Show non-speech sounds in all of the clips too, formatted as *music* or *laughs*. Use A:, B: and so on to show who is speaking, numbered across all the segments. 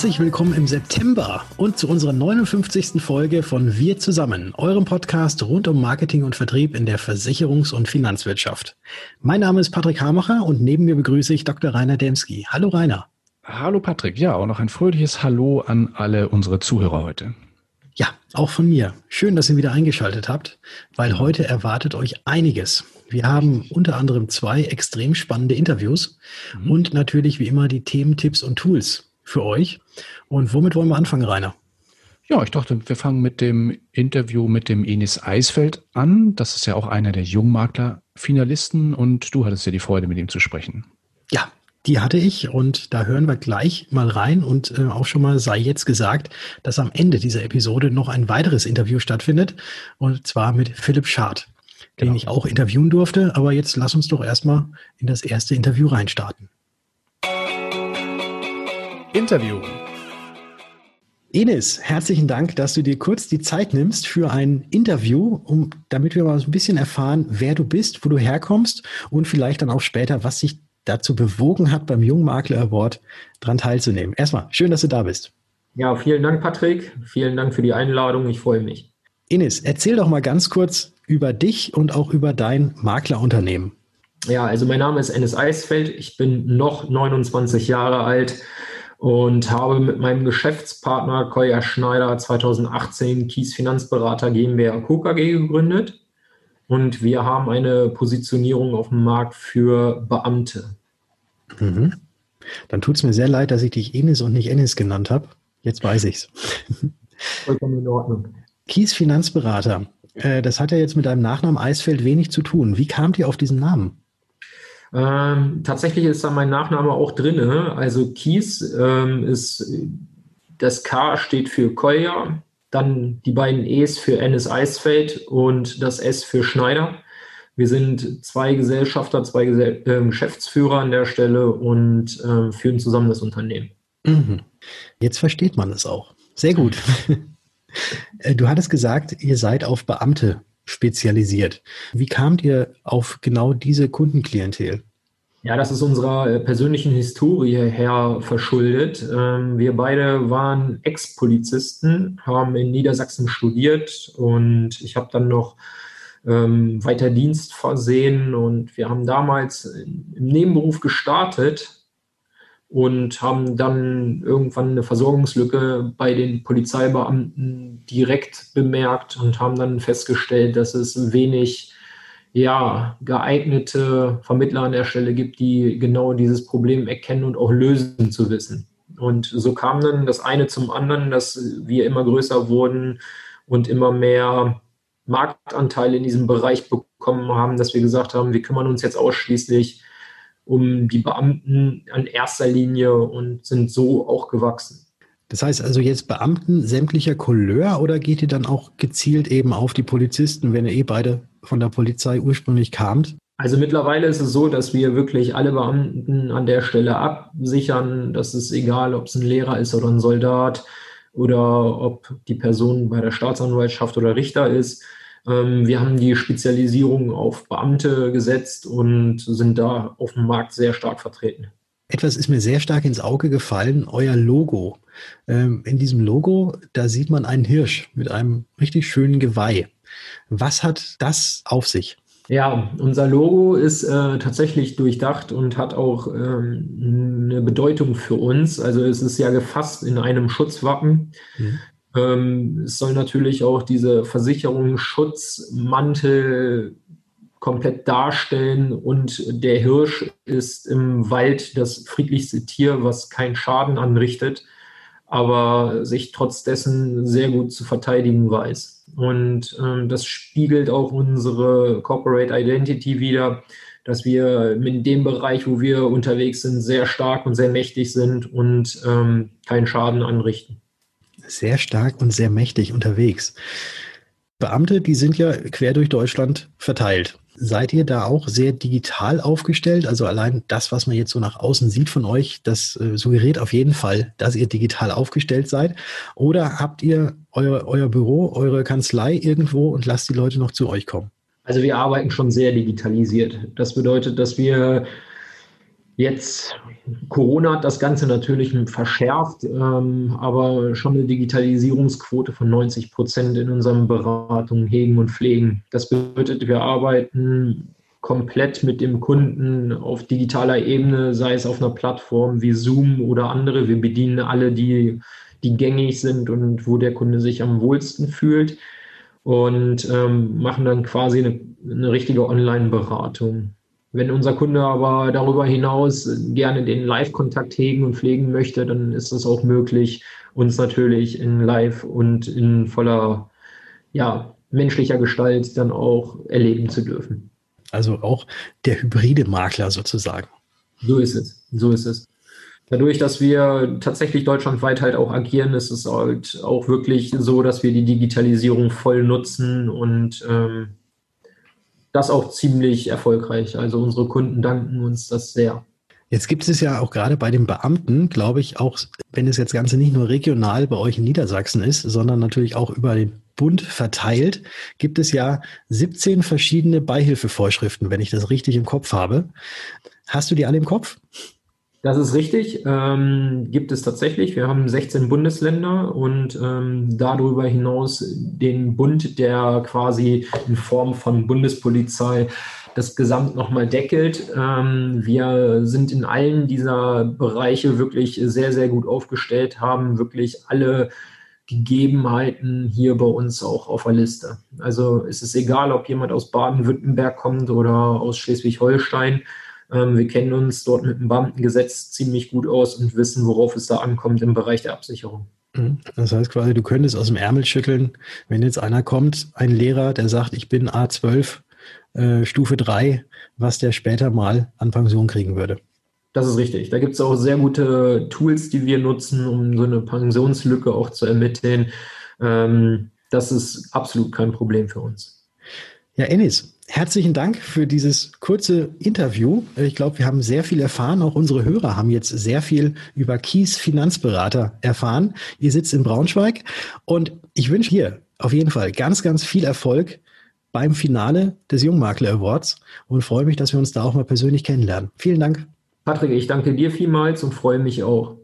A: Herzlich willkommen im September und zu unserer 59. Folge von Wir zusammen, eurem Podcast rund um Marketing und Vertrieb in der Versicherungs- und Finanzwirtschaft. Mein Name ist Patrick Hamacher und neben mir begrüße ich Dr. Rainer Demski. Hallo Rainer.
B: Hallo Patrick, ja, auch noch ein fröhliches Hallo an alle unsere Zuhörer heute.
A: Ja, auch von mir. Schön, dass ihr wieder eingeschaltet habt, weil heute erwartet euch einiges. Wir haben unter anderem zwei extrem spannende Interviews mhm. und natürlich wie immer die Themen, Tipps und Tools für euch. Und womit wollen wir anfangen, Rainer?
B: Ja, ich dachte, wir fangen mit dem Interview mit dem Enis Eisfeld an. Das ist ja auch einer der Jungmakler-Finalisten und du hattest ja die Freude, mit ihm zu sprechen.
A: Ja, die hatte ich und da hören wir gleich mal rein und äh, auch schon mal sei jetzt gesagt, dass am Ende dieser Episode noch ein weiteres Interview stattfindet und zwar mit Philipp Schad, den genau. ich auch interviewen durfte. Aber jetzt lass uns doch erstmal in das erste Interview reinstarten. Interview. Enes, herzlichen Dank, dass du dir kurz die Zeit nimmst für ein Interview, um, damit wir mal so ein bisschen erfahren, wer du bist, wo du herkommst und vielleicht dann auch später, was sich dazu bewogen hat, beim Jungmakler Award dran teilzunehmen. Erstmal, schön, dass du da bist.
C: Ja, vielen Dank, Patrick. Vielen Dank für die Einladung. Ich freue mich.
A: Ines, erzähl doch mal ganz kurz über dich und auch über dein Maklerunternehmen.
C: Ja, also mein Name ist Enes Eisfeld. Ich bin noch 29 Jahre alt und habe mit meinem Geschäftspartner Koya Schneider 2018 Kies Finanzberater GmbH Co. KG gegründet. Und wir haben eine Positionierung auf dem Markt für Beamte.
A: Mhm. Dann tut es mir sehr leid, dass ich dich Enes und nicht Ennis genannt habe. Jetzt weiß ich's. *laughs* Vollkommen in Ordnung. Kies Finanzberater. Äh, das hat ja jetzt mit deinem Nachnamen Eisfeld wenig zu tun. Wie kamt ihr auf diesen Namen?
C: Ähm, tatsächlich ist da mein Nachname auch drin. Also Kies ähm, ist, das K steht für Kolja, dann die beiden E's für Ennis Eisfeld und das S für Schneider. Wir sind zwei Gesellschafter, zwei Gesell äh, Geschäftsführer an der Stelle und äh, führen zusammen das Unternehmen.
A: Mhm. Jetzt versteht man es auch. Sehr gut. *laughs* Äh, du hattest gesagt, ihr seid auf Beamte spezialisiert. Wie kamt ihr auf genau diese Kundenklientel?
C: Ja, das ist unserer äh, persönlichen Historie her verschuldet. Ähm, wir beide waren Ex-Polizisten, haben in Niedersachsen studiert und ich habe dann noch ähm, weiter Dienst versehen und wir haben damals im Nebenberuf gestartet und haben dann irgendwann eine Versorgungslücke bei den Polizeibeamten direkt bemerkt und haben dann festgestellt, dass es wenig ja, geeignete Vermittler an der Stelle gibt, die genau dieses Problem erkennen und auch lösen zu wissen. Und so kam dann das eine zum anderen, dass wir immer größer wurden und immer mehr Marktanteile in diesem Bereich bekommen haben, dass wir gesagt haben, wir kümmern uns jetzt ausschließlich um die Beamten an erster Linie und sind so auch gewachsen.
A: Das heißt also jetzt Beamten sämtlicher Couleur oder geht ihr dann auch gezielt eben auf die Polizisten, wenn ihr eh beide von der Polizei ursprünglich kamt?
C: Also mittlerweile ist es so, dass wir wirklich alle Beamten an der Stelle absichern. Das ist egal, ob es ein Lehrer ist oder ein Soldat oder ob die Person bei der Staatsanwaltschaft oder Richter ist. Ähm, wir haben die Spezialisierung auf Beamte gesetzt und sind da auf dem Markt sehr stark vertreten.
A: Etwas ist mir sehr stark ins Auge gefallen, euer Logo. Ähm, in diesem Logo, da sieht man einen Hirsch mit einem richtig schönen Geweih. Was hat das auf sich?
C: Ja, unser Logo ist äh, tatsächlich durchdacht und hat auch ähm, eine Bedeutung für uns. Also es ist ja gefasst in einem Schutzwappen. Mhm. Ähm, es soll natürlich auch diese Versicherungsschutzmantel komplett darstellen und der Hirsch ist im Wald das friedlichste Tier, was keinen Schaden anrichtet, aber sich trotz dessen sehr gut zu verteidigen weiß. Und ähm, das spiegelt auch unsere Corporate Identity wieder, dass wir in dem Bereich, wo wir unterwegs sind, sehr stark und sehr mächtig sind und ähm, keinen Schaden anrichten
A: sehr stark und sehr mächtig unterwegs. Beamte, die sind ja quer durch Deutschland verteilt. Seid ihr da auch sehr digital aufgestellt? Also allein das, was man jetzt so nach außen sieht von euch, das äh, suggeriert auf jeden Fall, dass ihr digital aufgestellt seid. Oder habt ihr euer, euer Büro, eure Kanzlei irgendwo und lasst die Leute noch zu euch kommen?
C: Also wir arbeiten schon sehr digitalisiert. Das bedeutet, dass wir Jetzt, Corona hat das Ganze natürlich verschärft, ähm, aber schon eine Digitalisierungsquote von 90 Prozent in unseren Beratungen, Hegen und Pflegen. Das bedeutet, wir arbeiten komplett mit dem Kunden auf digitaler Ebene, sei es auf einer Plattform wie Zoom oder andere. Wir bedienen alle, die, die gängig sind und wo der Kunde sich am wohlsten fühlt und ähm, machen dann quasi eine, eine richtige Online-Beratung. Wenn unser Kunde aber darüber hinaus gerne den Live-Kontakt hegen und pflegen möchte, dann ist es auch möglich, uns natürlich in Live und in voller ja, menschlicher Gestalt dann auch erleben zu dürfen.
A: Also auch der hybride Makler sozusagen.
C: So ist es. So ist es. Dadurch, dass wir tatsächlich deutschlandweit halt auch agieren, ist es halt auch wirklich so, dass wir die Digitalisierung voll nutzen und ähm, das auch ziemlich erfolgreich. Also unsere Kunden danken uns das sehr.
A: Jetzt gibt es ja auch gerade bei den Beamten, glaube ich, auch wenn es jetzt Ganze nicht nur regional bei euch in Niedersachsen ist, sondern natürlich auch über den Bund verteilt, gibt es ja 17 verschiedene Beihilfevorschriften, wenn ich das richtig im Kopf habe. Hast du die alle im Kopf?
C: Das ist richtig, ähm, gibt es tatsächlich. Wir haben 16 Bundesländer und ähm, darüber hinaus den Bund, der quasi in Form von Bundespolizei das Gesamt nochmal deckelt. Ähm, wir sind in allen dieser Bereiche wirklich sehr, sehr gut aufgestellt, haben wirklich alle Gegebenheiten hier bei uns auch auf der Liste. Also es ist egal, ob jemand aus Baden-Württemberg kommt oder aus Schleswig-Holstein. Ähm, wir kennen uns dort mit dem Beamtengesetz ziemlich gut aus und wissen, worauf es da ankommt im Bereich der Absicherung.
A: Mhm. Das heißt quasi, du könntest aus dem Ärmel schütteln, wenn jetzt einer kommt, ein Lehrer, der sagt, ich bin A12, äh, Stufe 3, was der später mal an Pension kriegen würde.
C: Das ist richtig. Da gibt es auch sehr gute Tools, die wir nutzen, um so eine Pensionslücke auch zu ermitteln. Ähm, das ist absolut kein Problem für uns.
A: Ja, Ennis, herzlichen Dank für dieses kurze Interview. Ich glaube, wir haben sehr viel erfahren. Auch unsere Hörer haben jetzt sehr viel über Kies Finanzberater erfahren. Ihr sitzt in Braunschweig und ich wünsche hier auf jeden Fall ganz, ganz viel Erfolg beim Finale des Jungmakler Awards und freue mich, dass wir uns da auch mal persönlich kennenlernen. Vielen Dank.
C: Patrick, ich danke dir vielmals und freue mich auch.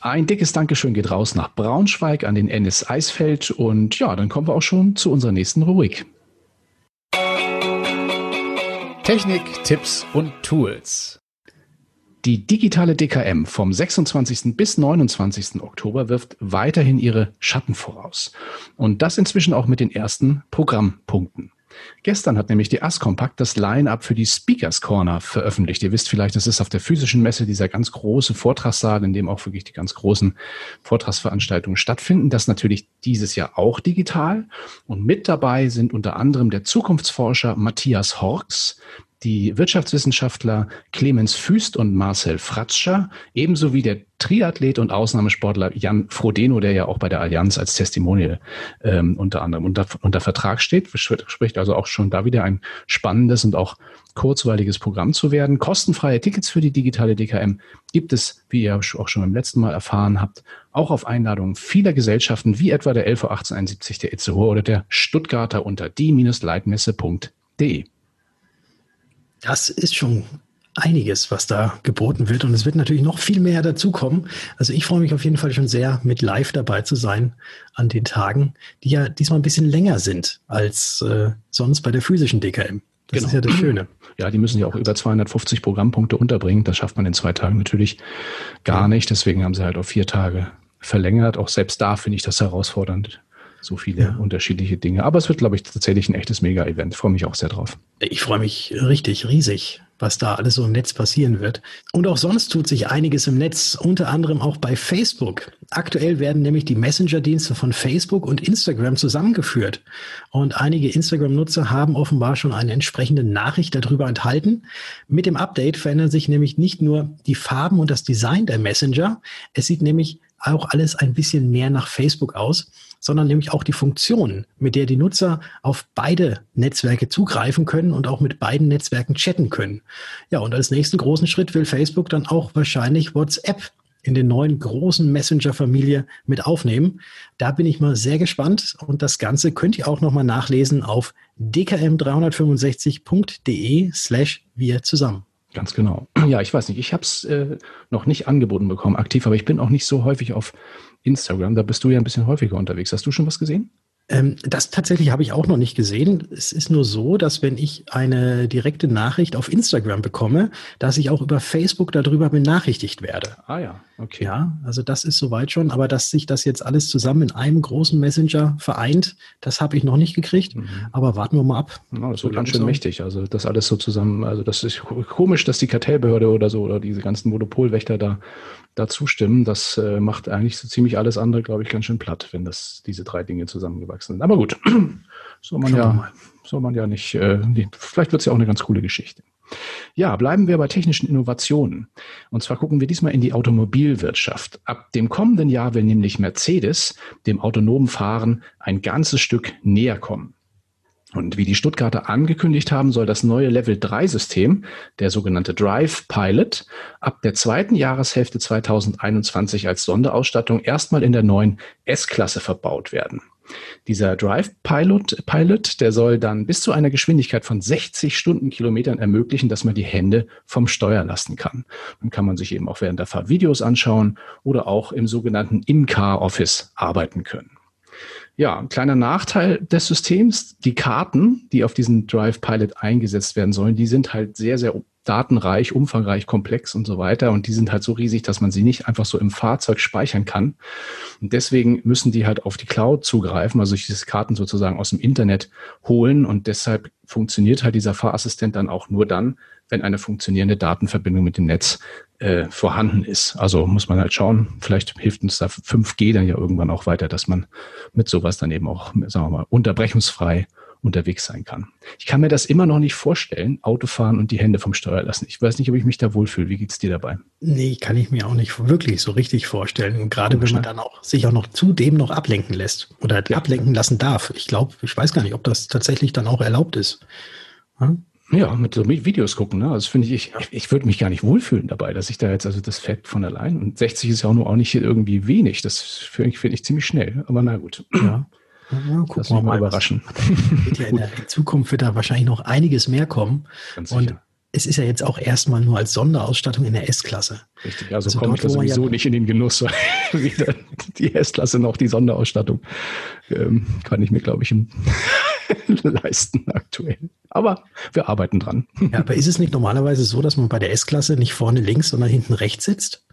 B: Ein dickes Dankeschön geht raus nach Braunschweig an den Ennis Eisfeld und ja, dann kommen wir auch schon zu unserer nächsten Rubrik. Technik, Tipps und Tools. Die digitale DKM vom 26. bis 29. Oktober wirft weiterhin ihre Schatten voraus. Und das inzwischen auch mit den ersten Programmpunkten. Gestern hat nämlich die Askompakt das Line-up für die Speakers Corner veröffentlicht. Ihr wisst vielleicht, das ist auf der physischen Messe dieser ganz große Vortragssaal, in dem auch wirklich die ganz großen Vortragsveranstaltungen stattfinden. Das natürlich dieses Jahr auch digital. Und mit dabei sind unter anderem der Zukunftsforscher Matthias Horks, die Wirtschaftswissenschaftler Clemens Füst und Marcel Fratscher, ebenso wie der Triathlet und Ausnahmesportler Jan Frodeno, der ja auch bei der Allianz als Testimonial ähm, unter anderem unter, unter Vertrag steht, spricht also auch schon da wieder ein spannendes und auch kurzweiliges Programm zu werden. Kostenfreie Tickets für die digitale DKM gibt es, wie ihr auch schon beim letzten Mal erfahren habt, auch auf Einladung vieler Gesellschaften, wie etwa der LV 1871 der Itzehoe oder der Stuttgarter unter die-leitmesse.de
A: das ist schon einiges, was da geboten wird. Und es wird natürlich noch viel mehr dazukommen. Also ich freue mich auf jeden Fall schon sehr, mit live dabei zu sein an den Tagen, die ja diesmal ein bisschen länger sind als äh, sonst bei der physischen DKM. Das genau. ist ja das Schöne.
B: Ja, die müssen ja auch über 250 Programmpunkte unterbringen. Das schafft man in zwei Tagen natürlich gar nicht. Deswegen haben sie halt auf vier Tage verlängert. Auch selbst da finde ich das herausfordernd so viele ja. unterschiedliche Dinge. Aber es wird, glaube ich, tatsächlich ein echtes Mega-Event. Freue mich auch sehr drauf.
A: Ich freue mich richtig, riesig, was da alles so im Netz passieren wird. Und auch sonst tut sich einiges im Netz, unter anderem auch bei Facebook. Aktuell werden nämlich die Messenger-Dienste von Facebook und Instagram zusammengeführt. Und einige Instagram-Nutzer haben offenbar schon eine entsprechende Nachricht darüber enthalten. Mit dem Update verändern sich nämlich nicht nur die Farben und das Design der Messenger. Es sieht nämlich auch alles ein bisschen mehr nach Facebook aus sondern nämlich auch die Funktion, mit der die Nutzer auf beide Netzwerke zugreifen können und auch mit beiden Netzwerken chatten können. Ja, und als nächsten großen Schritt will Facebook dann auch wahrscheinlich WhatsApp in den neuen großen Messenger-Familie mit aufnehmen. Da bin ich mal sehr gespannt und das Ganze könnt ihr auch nochmal nachlesen auf dkm365.de slash wir zusammen.
B: Ganz genau. *clears throat* Ja, ich weiß nicht, ich habe es äh, noch nicht angeboten bekommen, aktiv, aber ich bin auch nicht so häufig auf Instagram. Da bist du ja ein bisschen häufiger unterwegs. Hast du schon was gesehen?
A: Ähm, das tatsächlich habe ich auch noch nicht gesehen. Es ist nur so, dass wenn ich eine direkte Nachricht auf Instagram bekomme, dass ich auch über Facebook darüber benachrichtigt werde.
B: Ah ja, okay.
A: Ja, also das ist soweit schon, aber dass sich das jetzt alles zusammen in einem großen Messenger vereint, das habe ich noch nicht gekriegt. Mhm. Aber warten wir mal ab.
B: Ja, das wird ganz schön mächtig. Also das alles so zusammen, also das ist komisch, dass die Kartellbehörde oder so oder diese ganzen Monopolwächter da da zustimmen. Das äh, macht eigentlich so ziemlich alles andere, glaube ich, ganz schön platt, wenn das diese drei Dinge zusammengewachsen sind. Aber gut, *clears throat* soll man ja, soll man ja nicht. Äh, vielleicht wird es ja auch eine ganz coole Geschichte. Ja, bleiben wir bei technischen Innovationen. Und zwar gucken wir diesmal in die Automobilwirtschaft. Ab dem kommenden Jahr will nämlich Mercedes dem autonomen Fahren ein ganzes Stück näher kommen. Und wie die Stuttgarter angekündigt haben, soll das neue Level 3 System, der sogenannte Drive Pilot, ab der zweiten Jahreshälfte 2021 als Sonderausstattung erstmal in der neuen S-Klasse verbaut werden. Dieser Drive Pilot, Pilot, der soll dann bis zu einer Geschwindigkeit von 60 Stundenkilometern ermöglichen, dass man die Hände vom Steuer lassen kann. Dann kann man sich eben auch während der Fahrt Videos anschauen oder auch im sogenannten In-Car Office arbeiten können. Ja, ein kleiner Nachteil des Systems, die Karten, die auf diesen Drive Pilot eingesetzt werden sollen, die sind halt sehr, sehr datenreich, umfangreich, komplex und so weiter. Und die sind halt so riesig, dass man sie nicht einfach so im Fahrzeug speichern kann. Und deswegen müssen die halt auf die Cloud zugreifen, also sich diese Karten sozusagen aus dem Internet holen. Und deshalb funktioniert halt dieser Fahrassistent dann auch nur dann, wenn eine funktionierende Datenverbindung mit dem Netz äh, vorhanden ist. Also muss man halt schauen, vielleicht hilft uns da 5G dann ja irgendwann auch weiter, dass man mit sowas dann eben auch, sagen wir mal, unterbrechungsfrei unterwegs sein kann. Ich kann mir das immer noch nicht vorstellen, Autofahren und die Hände vom Steuer lassen. Ich weiß nicht, ob ich mich da wohlfühle. Wie geht's dir dabei?
A: Nee, kann ich mir auch nicht wirklich so richtig vorstellen. Und gerade wenn man dann auch sich auch noch zudem noch ablenken lässt oder ja. ablenken lassen darf. Ich glaube, ich weiß gar nicht, ob das tatsächlich dann auch erlaubt ist.
B: Hm? Ja, mit so Videos gucken, ne? Also finde ich, ich, ich würde mich gar nicht wohlfühlen dabei, dass ich da jetzt, also das fällt von allein. Und 60 ist ja auch nur auch nicht irgendwie wenig. Das finde ich, find ich ziemlich schnell. Aber na gut. Ja.
A: Ja, gucken wir mal überraschen. *laughs* Ja in der Zukunft wird da wahrscheinlich noch einiges mehr kommen. Ganz und es ist ja jetzt auch erstmal nur als Sonderausstattung in der S-Klasse.
B: Richtig, also, also komme ich da sowieso ja nicht in den Genuss, *laughs* *laughs* die S-Klasse noch die Sonderausstattung ähm, kann ich mir, glaube ich, *laughs* leisten aktuell. Aber wir arbeiten dran. *laughs*
A: Ja, aber ist es nicht normalerweise so, dass man bei der S-Klasse nicht vorne links, sondern hinten rechts sitzt?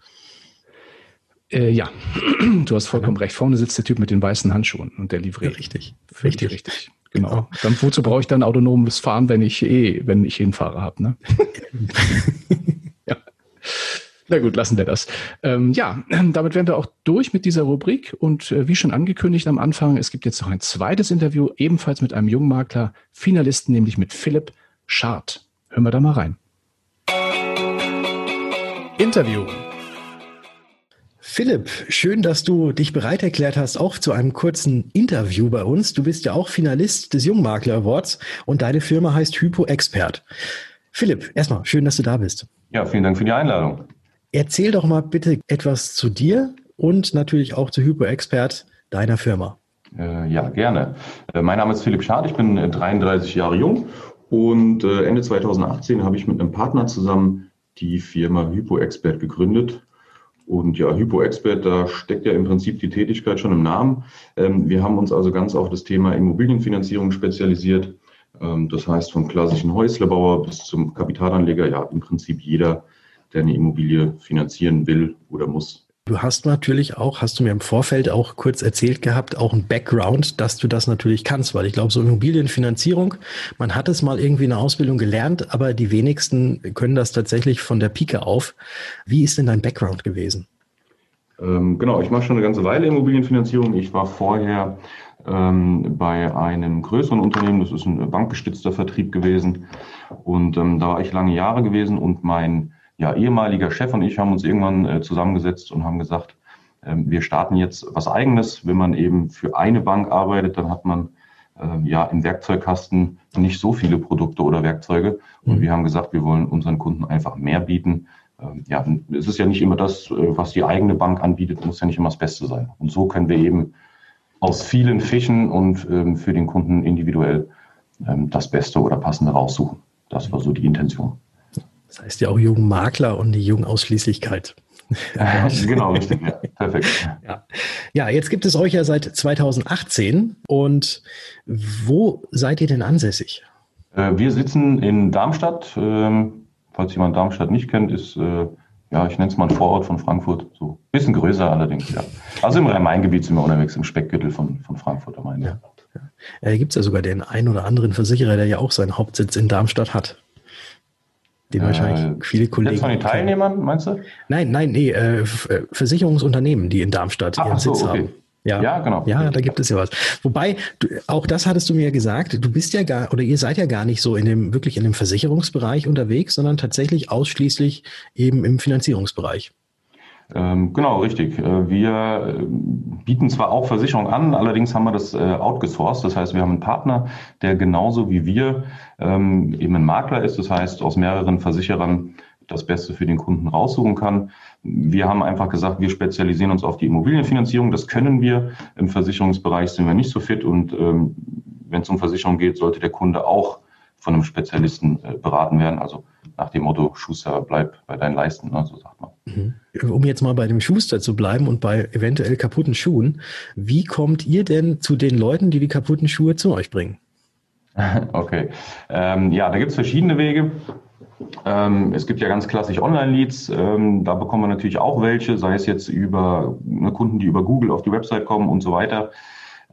B: Äh, ja, *clears throat* du hast vollkommen ja. recht. Vorne sitzt der Typ mit den weißen Handschuhen und der Livret. Ja,
A: richtig.
B: Richtig, richtig. Genau. genau. Dann, wozu brauche ich dann autonomes Fahren, wenn ich eh, wenn ich Hinfahrer habe, ne? ja. Na gut, lassen wir das. Ähm, ja, *clears throat* damit wären wir auch durch mit dieser Rubrik. Und äh, wie schon angekündigt am Anfang, es gibt jetzt noch ein zweites Interview, ebenfalls mit einem jungen Makler, Finalisten, nämlich mit Philipp Schart. Hören wir da mal rein.
A: Interview. Philipp, schön, dass du dich bereit erklärt hast, auch zu einem kurzen Interview bei uns. Du bist ja auch Finalist des Jungmakler Awards und deine Firma heißt Hypo Expert. Philipp, erstmal schön, dass du da bist.
D: Ja, vielen Dank für die Einladung.
A: Erzähl doch mal bitte etwas zu dir und natürlich auch zu Hypo Expert, deiner Firma.
D: Äh, ja, gerne. Äh, mein Name ist Philipp Schad, ich bin 33 äh, Jahre jung und Ende 2018 habe ich mit einem Partner zusammen die Firma Hypo Expert gegründet und ja, Hypo-Expert, da steckt ja im Prinzip die Tätigkeit schon im Namen. Ähm, wir haben uns also ganz auf das Thema Immobilienfinanzierung spezialisiert. Ähm, das heißt, vom klassischen Häuslebauer bis zum Kapitalanleger, ja, im Prinzip jeder, der eine Immobilie finanzieren will oder muss.
A: Du hast natürlich auch, hast du mir im Vorfeld auch kurz erzählt gehabt, auch ein Background, dass du das natürlich kannst, weil ich glaube, so Immobilienfinanzierung, man hat es mal irgendwie in der Ausbildung gelernt, aber die wenigsten können das tatsächlich von der Pike auf. Wie ist denn dein Background gewesen?
D: Ähm, genau, ich mache schon eine ganze Weile Immobilienfinanzierung. Ich war vorher ähm, bei einem größeren Unternehmen, das ist ein bankgestützter Vertrieb gewesen. Und ähm, da war ich lange Jahre gewesen und mein ja, ehemaliger Chef und ich haben uns irgendwann äh, zusammengesetzt und haben gesagt, äh, wir starten jetzt was eigenes. Wenn man eben für eine Bank arbeitet, dann hat man äh, ja im Werkzeugkasten nicht so viele Produkte oder Werkzeuge. Und mhm. wir haben gesagt, wir wollen unseren Kunden einfach mehr bieten. Ähm, ja, es ist ja nicht immer das, äh, was die eigene Bank anbietet, muss ja nicht immer das Beste sein. Und so können wir eben aus vielen Fischen und ähm, für den Kunden individuell ähm, das Beste oder Passende raussuchen. Das war so die Intention.
A: Das heißt ja auch Jugendmakler und die Jugendausschließlichkeit.
D: genau, richtig. Ja, perfekt.
A: Ja. ja, jetzt gibt es euch ja seit 2018. Und wo seid ihr denn ansässig?
D: Äh, wir sitzen in Darmstadt. Ähm, falls jemand Darmstadt nicht kennt, ist, äh, ja, ich nenne es mal ein Vorort von Frankfurt. So ein bisschen größer allerdings, ja. Also im Rhein-Main-Gebiet sind wir unterwegs, im Speckgürtel von, von Frankfurt am Main. Ja.
A: Ja. Gibt es ja sogar den einen oder anderen Versicherer, der ja auch seinen Hauptsitz in Darmstadt hat. Den äh, wahrscheinlich viele Kollegen.
D: Jetzt von den Teilnehmern, meinst du?
A: Nein, nein, nee, äh, äh Versicherungsunternehmen, die in Darmstadt
D: Ach,
A: ihren
D: so,
A: Sitz
D: okay.
A: haben. Ja, ja, genau. Ja, da gibt es ja was. Wobei, du, auch das hattest du mir gesagt, du bist ja gar, oder ihr seid ja gar nicht so in dem, wirklich in dem Versicherungsbereich unterwegs, sondern tatsächlich ausschließlich eben im Finanzierungsbereich.
D: Ähm, genau, richtig. Äh, wir äh, bieten zwar auch Versicherung an, allerdings haben wir das äh, outgesourced. Das heißt, wir haben einen Partner, der genauso wie wir ähm, eben ein Makler ist. Das heißt, aus mehreren Versicherern das Beste für den Kunden raussuchen kann. Wir haben einfach gesagt, wir spezialisieren uns auf die Immobilienfinanzierung. Das können wir. Im Versicherungsbereich sind wir nicht so fit. Und ähm, wenn es um Versicherung geht, sollte der Kunde auch von einem Spezialisten beraten werden. Also nach dem Motto, Schuster, bleib bei deinen Leisten, ne, so sagt man.
A: Mhm. Um jetzt mal bei dem Schuster zu bleiben und bei eventuell kaputten Schuhen, wie kommt ihr denn zu den Leuten, die die kaputten Schuhe zu euch bringen? *laughs*
D: Okay, ähm, ja, da gibt es verschiedene Wege. Ähm, es gibt ja ganz klassisch Online-Leads. Ähm, da bekommen wir natürlich auch welche, sei es jetzt über ne, Kunden, die über Google auf die Website kommen und so weiter.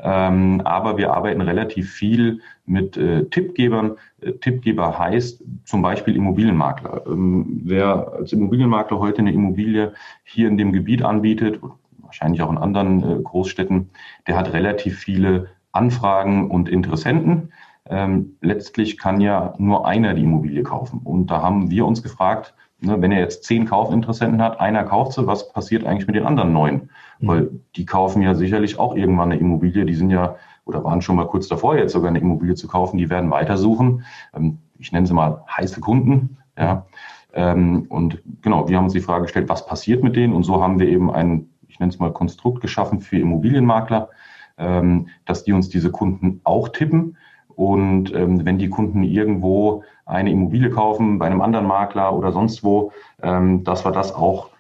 D: Ähm, aber wir arbeiten relativ viel mit äh, Tippgebern. Äh, Tippgeber heißt zum Beispiel Immobilienmakler. Ähm, wer als Immobilienmakler heute eine Immobilie hier in dem Gebiet anbietet, wahrscheinlich auch in anderen äh, Großstädten, der hat relativ viele Anfragen und Interessenten. Ähm, letztlich kann ja nur einer die Immobilie kaufen. Und da haben wir uns gefragt, ne, wenn er jetzt zehn Kaufinteressenten hat, einer kauft sie, was passiert eigentlich mit den anderen neun? Mhm. Weil die kaufen ja sicherlich auch irgendwann eine Immobilie, die sind ja oder waren schon mal kurz davor, jetzt sogar eine Immobilie zu kaufen, die werden weitersuchen. Ähm, ich nenne sie mal heiße Kunden. Ja. Ähm, und genau, wir haben uns die Frage gestellt, was passiert mit denen? Und so haben wir eben ein, ich nenne es mal Konstrukt geschaffen für Immobilienmakler, ähm, dass die uns diese Kunden auch tippen. Und wenn die Kunden irgendwo eine Immobilie kaufen, bei einem anderen Makler oder sonst wo, dass wir das auch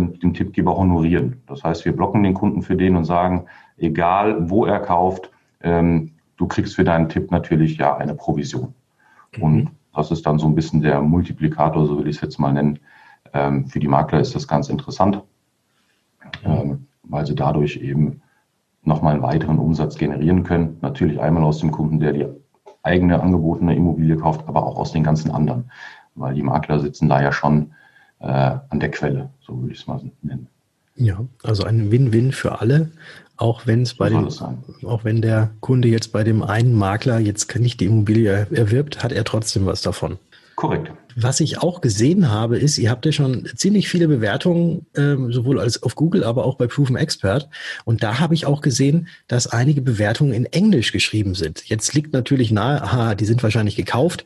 D: dem Tippgeber honorieren. Das heißt, wir blocken den Kunden für den und sagen, egal wo er kauft, ähm, du kriegst für deinen Tipp natürlich ja eine Provision. Mhm. Und das ist dann so ein bisschen der Multiplikator, so will ich es jetzt mal nennen. Ähm, für die Makler ist das ganz interessant, ähm, weil sie dadurch eben nochmal einen weiteren Umsatz generieren können. Natürlich einmal aus dem Kunden, der die eigene angebotene Immobilie kauft, aber auch aus den ganzen anderen, weil die Makler sitzen da ja schon äh, an der Quelle, so würde ich es mal nennen.
A: Ja, also ein Win-Win für alle, auch wenn es bei dem, auch wenn der Kunde jetzt bei dem einen Makler jetzt nicht die Immobilie erwirbt, hat er trotzdem was davon.
D: Korrekt.
A: Was ich auch gesehen habe, ist, ihr habt ja schon ziemlich viele Bewertungen, ähm, sowohl als auf Google, aber auch bei Proven Expert. Und da habe ich auch gesehen, dass einige Bewertungen in Englisch geschrieben sind. Jetzt liegt natürlich nahe, aha, die sind wahrscheinlich gekauft.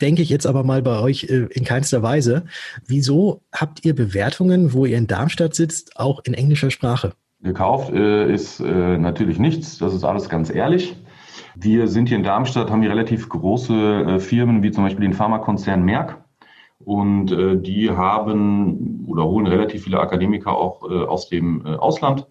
A: Denke ich jetzt aber mal bei euch äh, in keinster Weise. Wieso habt ihr Bewertungen, wo ihr in Darmstadt sitzt, auch in englischer Sprache?
D: Gekauft äh, ist äh, natürlich nichts. Das ist alles ganz ehrlich. Wir sind hier in Darmstadt, haben hier relativ große äh, Firmen, wie zum Beispiel den Pharmakonzern Merck. Und äh, die haben oder holen relativ viele Akademiker auch äh, aus dem äh, Ausland.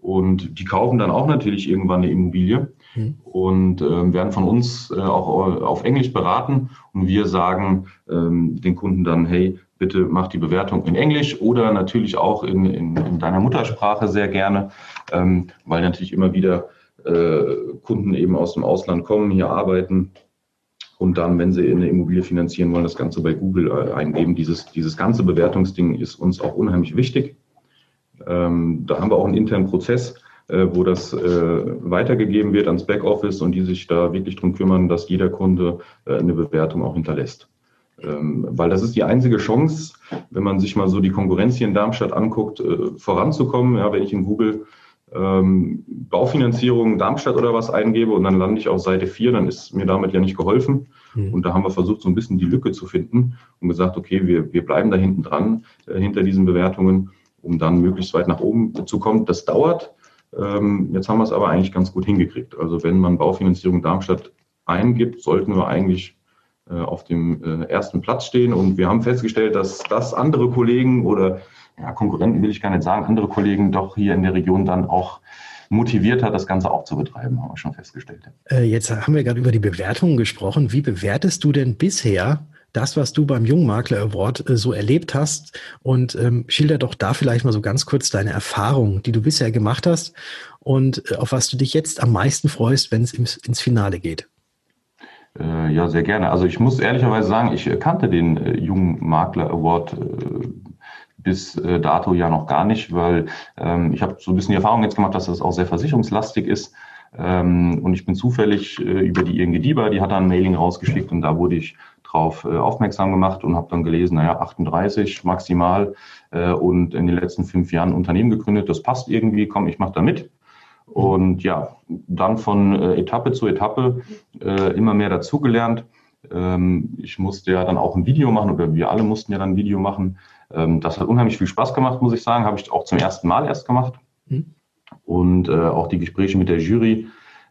D: Und die kaufen dann auch natürlich irgendwann eine Immobilie mhm. und äh, werden von uns äh, auch auf Englisch beraten. Und wir sagen ähm, den Kunden dann, hey, bitte mach die Bewertung in Englisch oder natürlich auch in, in, in deiner Muttersprache sehr gerne, ähm, weil natürlich immer wieder äh, Kunden eben aus dem Ausland kommen, hier arbeiten und dann, wenn sie eine Immobilie finanzieren wollen, das Ganze bei Google äh, eingeben. Dieses, dieses ganze Bewertungsding ist uns auch unheimlich wichtig. Ähm, da haben wir auch einen internen Prozess, äh, wo das weitergegeben wird ans Backoffice und die sich da wirklich darum kümmern, dass jeder Kunde eine Bewertung auch hinterlässt. Ähm, weil das ist die einzige Chance, wenn man sich mal so die Konkurrenz hier in Darmstadt anguckt, voranzukommen. Ja, wenn ich in Google ähm, Baufinanzierung Darmstadt oder was eingebe und dann lande ich auf Seite 4, dann ist mir damit ja nicht geholfen. Mhm. Und da haben wir versucht, so ein bisschen die Lücke zu finden und gesagt, okay, wir, wir bleiben da hinten dran, äh, hinter diesen Bewertungen, um dann möglichst weit nach oben zu kommen. Das dauert. Ähm, jetzt haben wir es aber eigentlich ganz gut hingekriegt. Also wenn man Baufinanzierung Darmstadt eingibt, sollten wir eigentlich auf dem äh, ersten Platz stehen. Und wir haben festgestellt, dass das andere Kollegen oder ja, Konkurrenten will ich gar nicht sagen, andere Kollegen doch hier in der Region dann auch motiviert hat, das Ganze auch zu betreiben, haben wir schon festgestellt.
A: Äh, jetzt haben wir gerade über die Bewertungen gesprochen. Wie bewertest du denn bisher das, was du beim Jungmakler Award äh, so erlebt hast? Und ähm, schilder doch da vielleicht mal so ganz kurz deine Erfahrungen, die du bisher gemacht hast und äh, auf was du dich jetzt am meisten freust, wenn es ins, ins Finale geht.
D: Äh, ja, sehr gerne. Also ich muss ehrlicherweise sagen, ich kannte den äh, Jungmakler Award äh, bis äh, dato ja noch gar nicht, weil ähm, ich habe so ein bisschen die Erfahrung jetzt gemacht, dass das auch sehr versicherungslastig ist. Ähm, und ich bin zufällig äh, über die ING DIBA, die hat dann ein Mailing rausgeschickt und da wurde ich drauf äh, aufmerksam gemacht und habe dann gelesen, naja, 38 maximal und in den letzten fünf Jahren Unternehmen gegründet, das passt irgendwie, komm, ich mache da mit. Und ja, dann von äh, Etappe zu Etappe äh, immer mehr dazugelernt. Ähm, ich musste ja dann auch ein Video machen oder wir alle mussten ja dann ein Video machen. Ähm, das hat unheimlich viel Spaß gemacht, muss ich sagen. Habe ich auch zum ersten Mal erst gemacht. Mhm. Und äh, auch die Gespräche mit der Jury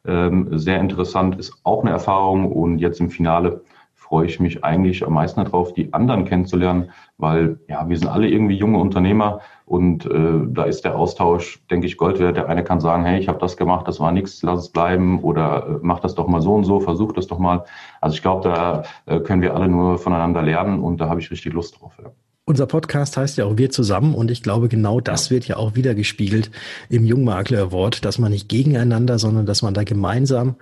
D: ähm, sehr interessant, ist auch eine Erfahrung. Und jetzt im Finale freue ich mich eigentlich am meisten darauf, die anderen kennenzulernen, weil ja, wir sind alle irgendwie junge Unternehmer und äh, da ist der Austausch, denke ich, Gold wert. Der eine kann sagen, hey, ich habe das gemacht, das war nichts, lass es bleiben oder äh, mach das doch mal so und so, versuch das doch mal. Also ich glaube, da äh, können wir alle nur voneinander lernen und da habe ich richtig Lust drauf. Ja.
A: Unser Podcast heißt ja auch Wir zusammen und ich glaube, genau das wird ja auch wieder gespiegelt im Jungmakler Award, dass man nicht gegeneinander, sondern dass man da gemeinsam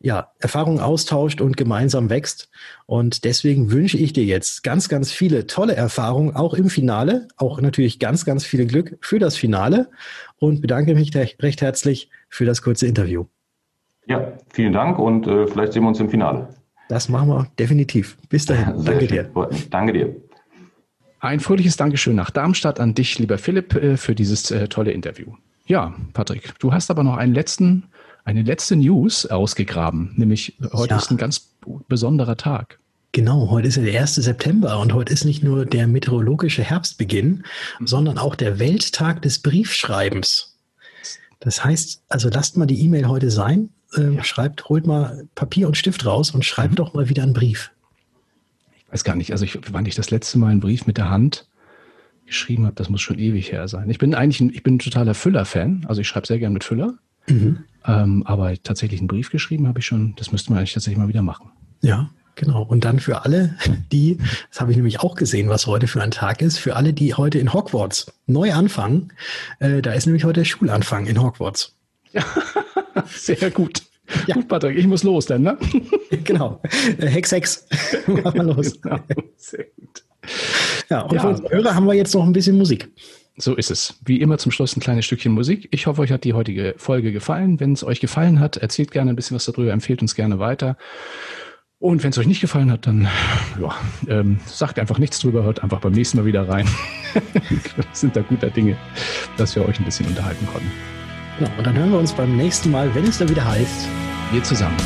A: ja, Erfahrungen austauscht und gemeinsam wächst. Und deswegen wünsche ich dir jetzt ganz, ganz viele tolle Erfahrungen, auch im Finale, auch natürlich ganz, ganz viel Glück für das Finale und bedanke mich recht herzlich für das kurze Interview.
D: Ja, vielen Dank und äh, vielleicht sehen wir uns im Finale.
A: Das machen wir definitiv. Bis dahin. *laughs*
D: Sehr Danke schön. dir. Danke dir.
B: Ein fröhliches Dankeschön nach Darmstadt an dich, lieber Philipp, äh, für dieses äh, tolle Interview. Ja, Patrick, du hast aber noch einen letzten eine letzte News ausgegraben, nämlich heute ja. ist ein ganz besonderer Tag.
A: Genau, heute ist ja der 1. September und heute ist nicht nur der meteorologische Herbstbeginn, mhm. sondern auch der Welttag des Briefschreibens. Das heißt, also lasst mal die E-Mail heute sein, äh, ja. schreibt, holt mal Papier und Stift raus und schreibt mhm. doch mal wieder einen Brief.
B: Weiß gar nicht, also ich, wann ich das letzte Mal einen Brief mit der Hand geschrieben habe, das muss schon ewig her sein. Ich bin eigentlich ein, ich bin ein totaler Füller-Fan, also ich schreibe sehr gern mit Füller. Mhm. Ähm, aber tatsächlich einen Brief geschrieben habe ich schon. Das müsste man eigentlich tatsächlich mal wieder machen.
A: Ja, genau. Und dann für alle, *laughs* die, das habe ich nämlich auch gesehen, was heute für ein Tag ist, für alle, die heute in Hogwarts neu anfangen, äh, da ist nämlich heute der Schulanfang in Hogwarts.
B: Ja, *laughs* sehr gut. Ja. Gut, Patrick, ich muss los dann, ne? *laughs*
A: genau. Äh, Hex, Hex. *laughs* Mach mal los. Genau. Sehr gut. Ja, und ja. für unsere Hörer haben wir jetzt noch ein bisschen Musik.
B: So ist es. Wie immer zum Schluss ein kleines Stückchen Musik. Ich hoffe, euch hat die heutige Folge gefallen. Wenn es euch gefallen hat, erzählt gerne ein bisschen was darüber, empfehlt uns gerne weiter. Und wenn es euch nicht gefallen hat, dann ja, ähm, sagt einfach nichts drüber, hört einfach beim nächsten Mal wieder rein. *laughs* wir sind da guter Dinge, dass wir euch ein bisschen unterhalten konnten.
A: Ja, und dann hören wir uns beim nächsten Mal, wenn es da wieder heißt.
B: Wir zusammen.